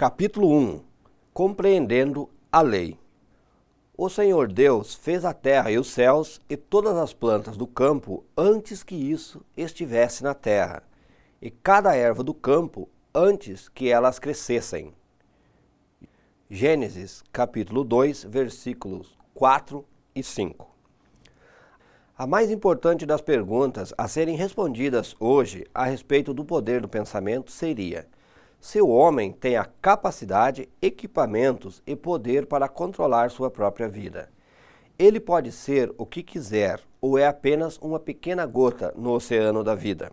Capítulo 1 Compreendendo a Lei O Senhor Deus fez a terra e os céus e todas as plantas do campo antes que isso estivesse na terra, e cada erva do campo antes que elas crescessem. Gênesis capítulo 2, versículos 4 e 5. A mais importante das perguntas a serem respondidas hoje a respeito do poder do pensamento seria: se o homem tem a capacidade, equipamentos e poder para controlar sua própria vida. Ele pode ser o que quiser ou é apenas uma pequena gota no oceano da vida.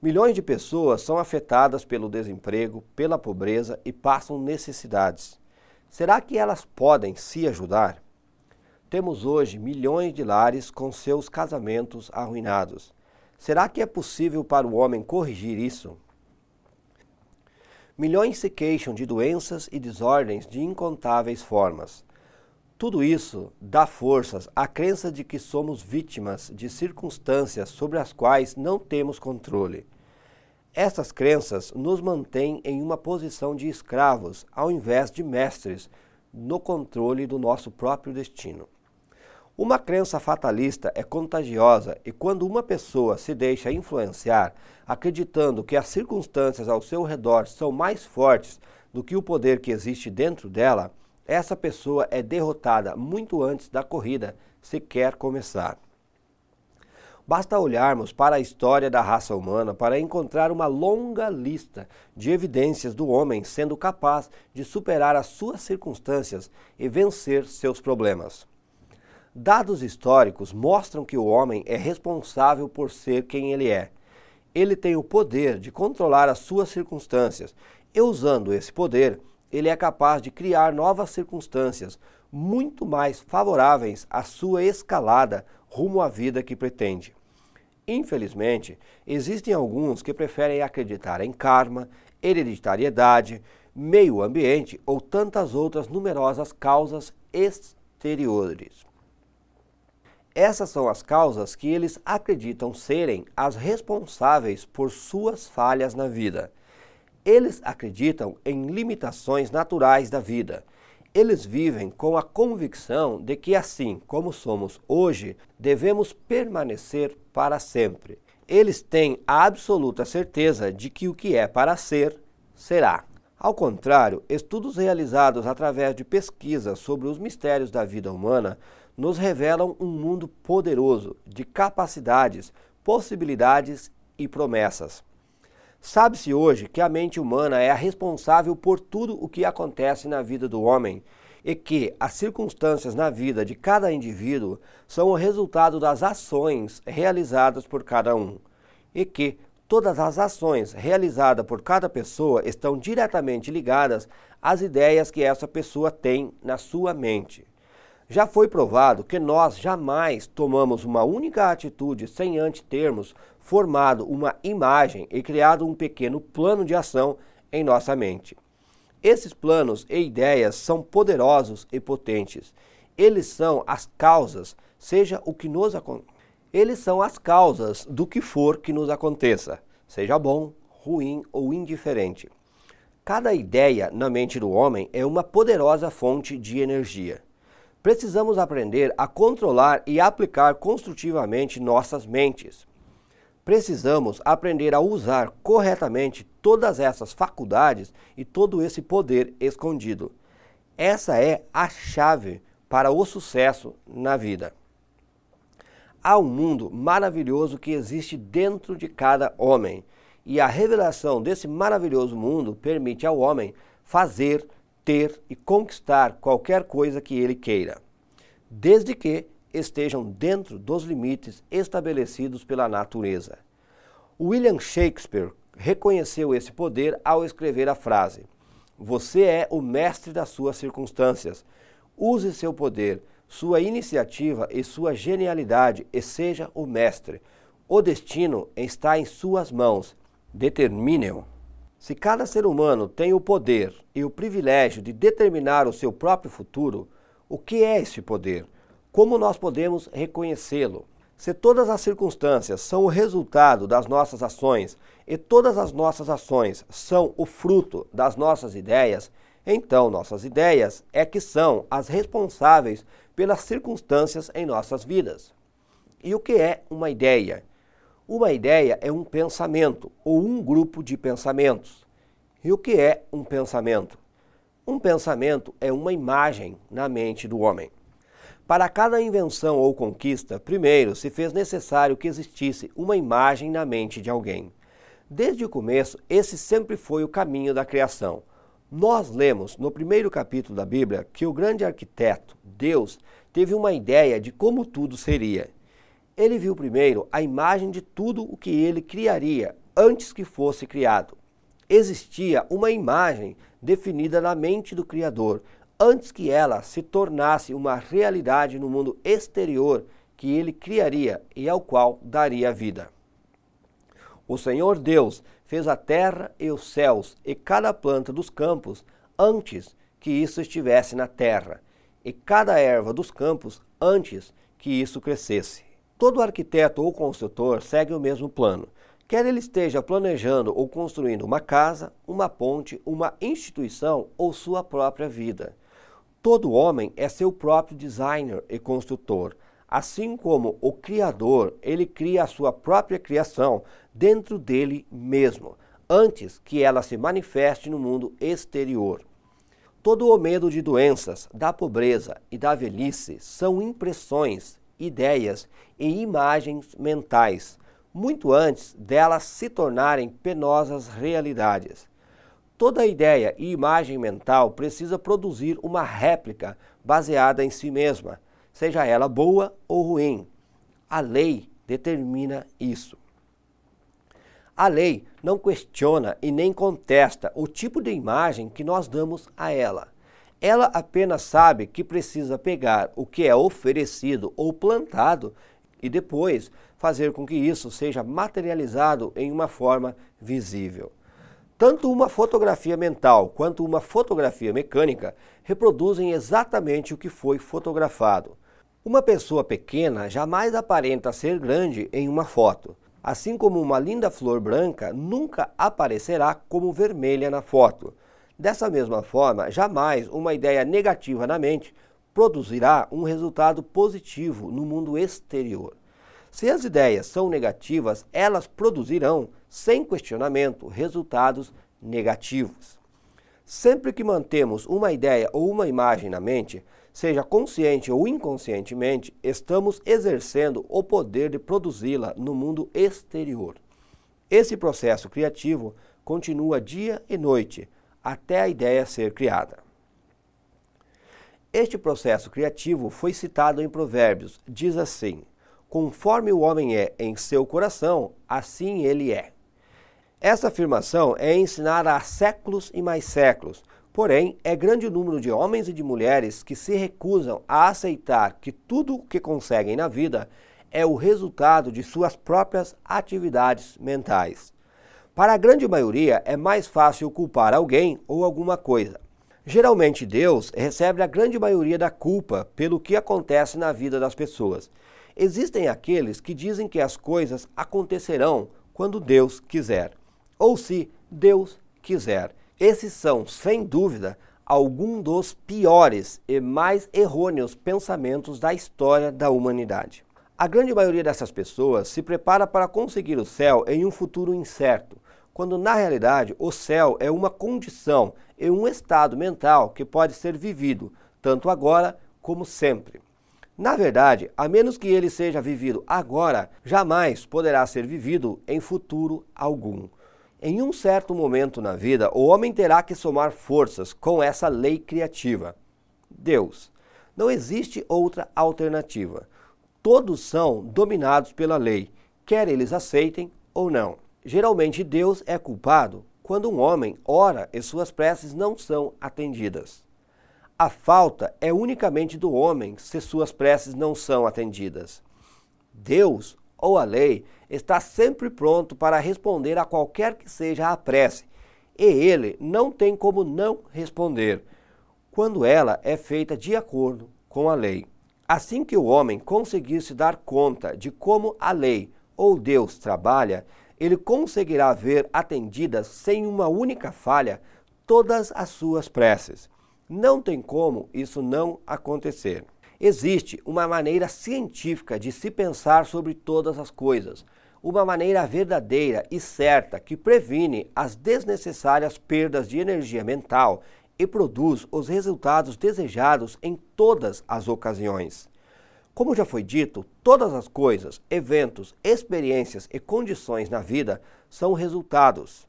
Milhões de pessoas são afetadas pelo desemprego, pela pobreza e passam necessidades. Será que elas podem se ajudar? Temos hoje milhões de lares com seus casamentos arruinados. Será que é possível para o homem corrigir isso? Milhões se queixam de doenças e desordens de incontáveis formas. Tudo isso dá forças à crença de que somos vítimas de circunstâncias sobre as quais não temos controle. Essas crenças nos mantêm em uma posição de escravos ao invés de mestres no controle do nosso próprio destino. Uma crença fatalista é contagiosa e quando uma pessoa se deixa influenciar, acreditando que as circunstâncias ao seu redor são mais fortes do que o poder que existe dentro dela, essa pessoa é derrotada muito antes da corrida sequer começar. Basta olharmos para a história da raça humana para encontrar uma longa lista de evidências do homem sendo capaz de superar as suas circunstâncias e vencer seus problemas. Dados históricos mostram que o homem é responsável por ser quem ele é. Ele tem o poder de controlar as suas circunstâncias e, usando esse poder, ele é capaz de criar novas circunstâncias muito mais favoráveis à sua escalada rumo à vida que pretende. Infelizmente, existem alguns que preferem acreditar em karma, hereditariedade, meio ambiente ou tantas outras numerosas causas exteriores. Essas são as causas que eles acreditam serem as responsáveis por suas falhas na vida. Eles acreditam em limitações naturais da vida. Eles vivem com a convicção de que, assim como somos hoje, devemos permanecer para sempre. Eles têm a absoluta certeza de que o que é para ser, será. Ao contrário, estudos realizados através de pesquisas sobre os mistérios da vida humana nos revelam um mundo poderoso de capacidades, possibilidades e promessas. Sabe-se hoje que a mente humana é a responsável por tudo o que acontece na vida do homem e que as circunstâncias na vida de cada indivíduo são o resultado das ações realizadas por cada um e que todas as ações realizadas por cada pessoa estão diretamente ligadas às ideias que essa pessoa tem na sua mente. Já foi provado que nós jamais tomamos uma única atitude sem antes termos formado uma imagem e criado um pequeno plano de ação em nossa mente. Esses planos e ideias são poderosos e potentes. Eles são as causas, seja o que nos eles são as causas do que for que nos aconteça, seja bom, ruim ou indiferente. Cada ideia na mente do homem é uma poderosa fonte de energia. Precisamos aprender a controlar e aplicar construtivamente nossas mentes. Precisamos aprender a usar corretamente todas essas faculdades e todo esse poder escondido. Essa é a chave para o sucesso na vida. Há um mundo maravilhoso que existe dentro de cada homem, e a revelação desse maravilhoso mundo permite ao homem fazer, ter e conquistar qualquer coisa que ele queira, desde que estejam dentro dos limites estabelecidos pela natureza. William Shakespeare reconheceu esse poder ao escrever a frase: Você é o mestre das suas circunstâncias. Use seu poder, sua iniciativa e sua genialidade e seja o mestre. O destino está em suas mãos. Determine-o. Se cada ser humano tem o poder e o privilégio de determinar o seu próprio futuro, o que é esse poder? Como nós podemos reconhecê-lo? Se todas as circunstâncias são o resultado das nossas ações e todas as nossas ações são o fruto das nossas ideias, então nossas ideias é que são as responsáveis pelas circunstâncias em nossas vidas. E o que é uma ideia? Uma ideia é um pensamento ou um grupo de pensamentos. E o que é um pensamento? Um pensamento é uma imagem na mente do homem. Para cada invenção ou conquista, primeiro se fez necessário que existisse uma imagem na mente de alguém. Desde o começo, esse sempre foi o caminho da criação. Nós lemos no primeiro capítulo da Bíblia que o grande arquiteto, Deus, teve uma ideia de como tudo seria. Ele viu primeiro a imagem de tudo o que ele criaria antes que fosse criado. Existia uma imagem definida na mente do Criador antes que ela se tornasse uma realidade no mundo exterior que ele criaria e ao qual daria vida. O Senhor Deus fez a terra e os céus e cada planta dos campos antes que isso estivesse na terra, e cada erva dos campos antes que isso crescesse. Todo arquiteto ou construtor segue o mesmo plano. Quer ele esteja planejando ou construindo uma casa, uma ponte, uma instituição ou sua própria vida. Todo homem é seu próprio designer e construtor. Assim como o Criador, ele cria a sua própria criação dentro dele mesmo, antes que ela se manifeste no mundo exterior. Todo o medo de doenças, da pobreza e da velhice são impressões, ideias e imagens mentais, muito antes delas se tornarem penosas realidades. Toda ideia e imagem mental precisa produzir uma réplica baseada em si mesma, seja ela boa ou ruim. A lei determina isso. A lei não questiona e nem contesta o tipo de imagem que nós damos a ela. Ela apenas sabe que precisa pegar o que é oferecido ou plantado e depois fazer com que isso seja materializado em uma forma visível. Tanto uma fotografia mental quanto uma fotografia mecânica reproduzem exatamente o que foi fotografado. Uma pessoa pequena jamais aparenta ser grande em uma foto, assim como uma linda flor branca nunca aparecerá como vermelha na foto. Dessa mesma forma, jamais uma ideia negativa na mente produzirá um resultado positivo no mundo exterior. Se as ideias são negativas, elas produzirão, sem questionamento, resultados negativos. Sempre que mantemos uma ideia ou uma imagem na mente, seja consciente ou inconscientemente, estamos exercendo o poder de produzi-la no mundo exterior. Esse processo criativo continua dia e noite até a ideia ser criada. Este processo criativo foi citado em Provérbios. Diz assim: Conforme o homem é em seu coração, assim ele é. Essa afirmação é ensinada há séculos e mais séculos, porém é grande o número de homens e de mulheres que se recusam a aceitar que tudo o que conseguem na vida é o resultado de suas próprias atividades mentais. Para a grande maioria, é mais fácil culpar alguém ou alguma coisa. Geralmente, Deus recebe a grande maioria da culpa pelo que acontece na vida das pessoas. Existem aqueles que dizem que as coisas acontecerão quando Deus quiser, ou se Deus quiser. Esses são, sem dúvida, alguns dos piores e mais errôneos pensamentos da história da humanidade. A grande maioria dessas pessoas se prepara para conseguir o céu em um futuro incerto, quando na realidade o céu é uma condição e um estado mental que pode ser vivido tanto agora como sempre. Na verdade, a menos que ele seja vivido agora, jamais poderá ser vivido em futuro algum. Em um certo momento na vida, o homem terá que somar forças com essa lei criativa. Deus. Não existe outra alternativa. Todos são dominados pela lei, quer eles aceitem ou não. Geralmente, Deus é culpado quando um homem ora e suas preces não são atendidas. A falta é unicamente do homem se suas preces não são atendidas. Deus ou a lei está sempre pronto para responder a qualquer que seja a prece, e ele não tem como não responder, quando ela é feita de acordo com a lei. Assim que o homem conseguir se dar conta de como a lei ou Deus trabalha, ele conseguirá ver atendidas sem uma única falha todas as suas preces. Não tem como isso não acontecer. Existe uma maneira científica de se pensar sobre todas as coisas, uma maneira verdadeira e certa que previne as desnecessárias perdas de energia mental e produz os resultados desejados em todas as ocasiões. Como já foi dito, todas as coisas, eventos, experiências e condições na vida são resultados.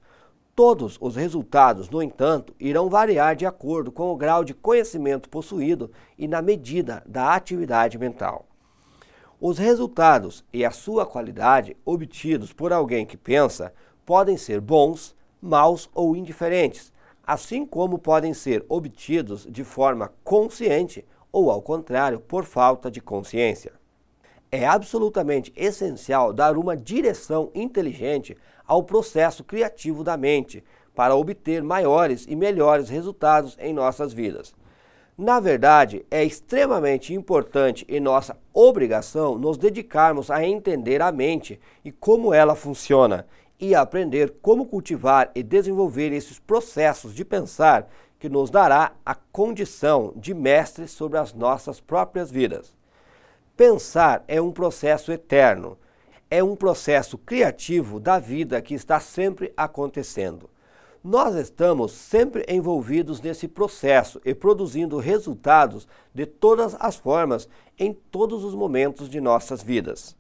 Todos os resultados, no entanto, irão variar de acordo com o grau de conhecimento possuído e na medida da atividade mental. Os resultados e a sua qualidade obtidos por alguém que pensa podem ser bons, maus ou indiferentes, assim como podem ser obtidos de forma consciente ou, ao contrário, por falta de consciência. É absolutamente essencial dar uma direção inteligente ao processo criativo da mente para obter maiores e melhores resultados em nossas vidas. Na verdade, é extremamente importante e nossa obrigação nos dedicarmos a entender a mente e como ela funciona e aprender como cultivar e desenvolver esses processos de pensar que nos dará a condição de mestres sobre as nossas próprias vidas. Pensar é um processo eterno, é um processo criativo da vida que está sempre acontecendo. Nós estamos sempre envolvidos nesse processo e produzindo resultados de todas as formas em todos os momentos de nossas vidas.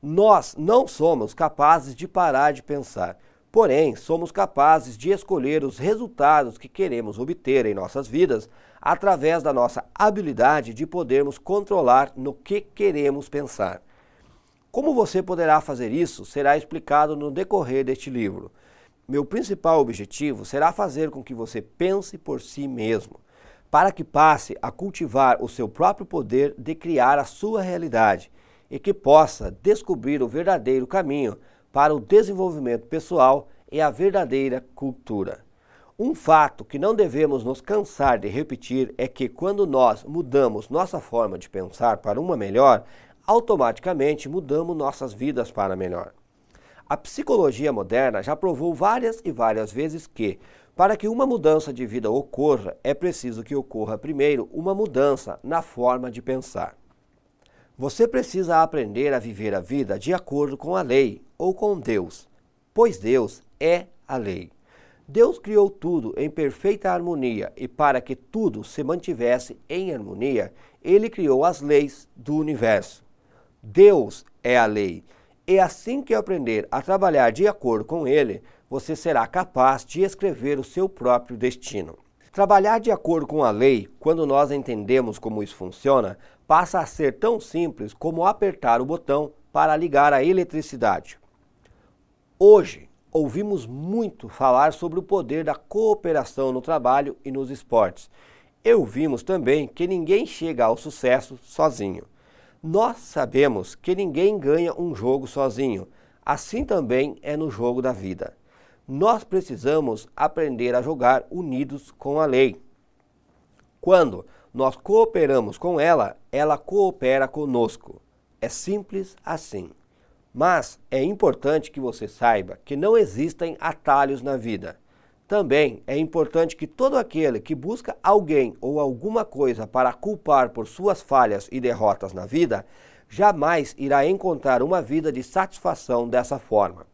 Nós não somos capazes de parar de pensar, porém, somos capazes de escolher os resultados que queremos obter em nossas vidas através da nossa habilidade de podermos controlar no que queremos pensar. Como você poderá fazer isso será explicado no decorrer deste livro. Meu principal objetivo será fazer com que você pense por si mesmo, para que passe a cultivar o seu próprio poder de criar a sua realidade e que possa descobrir o verdadeiro caminho para o desenvolvimento pessoal e a verdadeira cultura. Um fato que não devemos nos cansar de repetir é que quando nós mudamos nossa forma de pensar para uma melhor, automaticamente mudamos nossas vidas para melhor. A psicologia moderna já provou várias e várias vezes que, para que uma mudança de vida ocorra, é preciso que ocorra primeiro uma mudança na forma de pensar. Você precisa aprender a viver a vida de acordo com a lei ou com Deus, pois Deus é a lei. Deus criou tudo em perfeita harmonia e para que tudo se mantivesse em harmonia, ele criou as leis do universo. Deus é a lei. E assim que aprender a trabalhar de acordo com ele, você será capaz de escrever o seu próprio destino. Trabalhar de acordo com a lei, quando nós entendemos como isso funciona, passa a ser tão simples como apertar o botão para ligar a eletricidade. Hoje, ouvimos muito falar sobre o poder da cooperação no trabalho e nos esportes. E ouvimos também que ninguém chega ao sucesso sozinho. Nós sabemos que ninguém ganha um jogo sozinho, assim também é no jogo da vida nós precisamos aprender a jogar unidos com a lei. Quando nós cooperamos com ela, ela coopera conosco. É simples assim. Mas é importante que você saiba que não existem atalhos na vida. Também é importante que todo aquele que busca alguém ou alguma coisa para culpar por suas falhas e derrotas na vida, jamais irá encontrar uma vida de satisfação dessa forma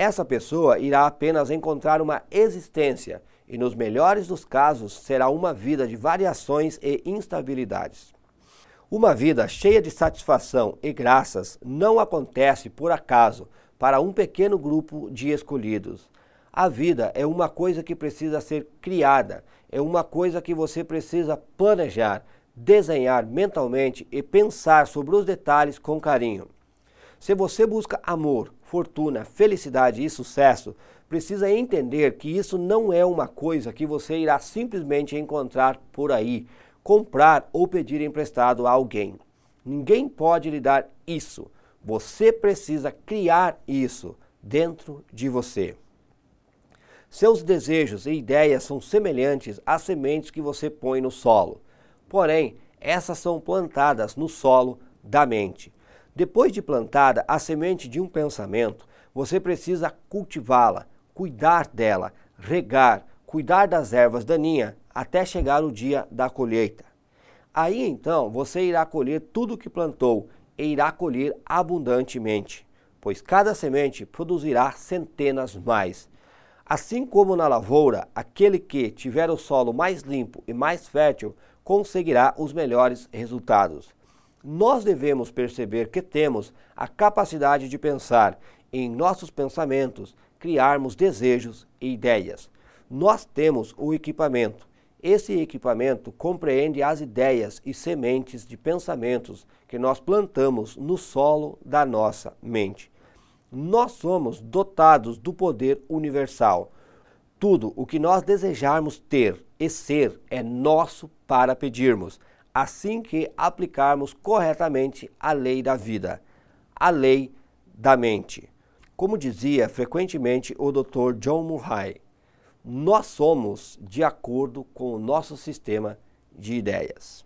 essa pessoa irá apenas encontrar uma existência e, nos melhores dos casos, será uma vida de variações e instabilidades. Uma vida cheia de satisfação e graças não acontece por acaso para um pequeno grupo de escolhidos. A vida é uma coisa que precisa ser criada, é uma coisa que você precisa planejar, desenhar mentalmente e pensar sobre os detalhes com carinho. Se você busca amor, fortuna, felicidade e sucesso, precisa entender que isso não é uma coisa que você irá simplesmente encontrar por aí, comprar ou pedir emprestado a alguém. Ninguém pode lhe dar isso. Você precisa criar isso dentro de você. Seus desejos e ideias são semelhantes às sementes que você põe no solo. Porém, essas são plantadas no solo da mente. Depois de plantada a semente de um pensamento, você precisa cultivá-la, cuidar dela, regar, cuidar das ervas daninhas até chegar o dia da colheita. Aí então você irá colher tudo o que plantou e irá colher abundantemente, pois cada semente produzirá centenas mais. Assim como na lavoura, aquele que tiver o solo mais limpo e mais fértil conseguirá os melhores resultados. Nós devemos perceber que temos a capacidade de pensar em nossos pensamentos, criarmos desejos e ideias. Nós temos o equipamento. Esse equipamento compreende as ideias e sementes de pensamentos que nós plantamos no solo da nossa mente. Nós somos dotados do poder universal. Tudo o que nós desejarmos ter e ser é nosso para pedirmos, assim que aplicarmos corretamente a lei da vida, a lei da mente. Como dizia frequentemente o Dr. John Murray, nós somos de acordo com o nosso sistema de ideias.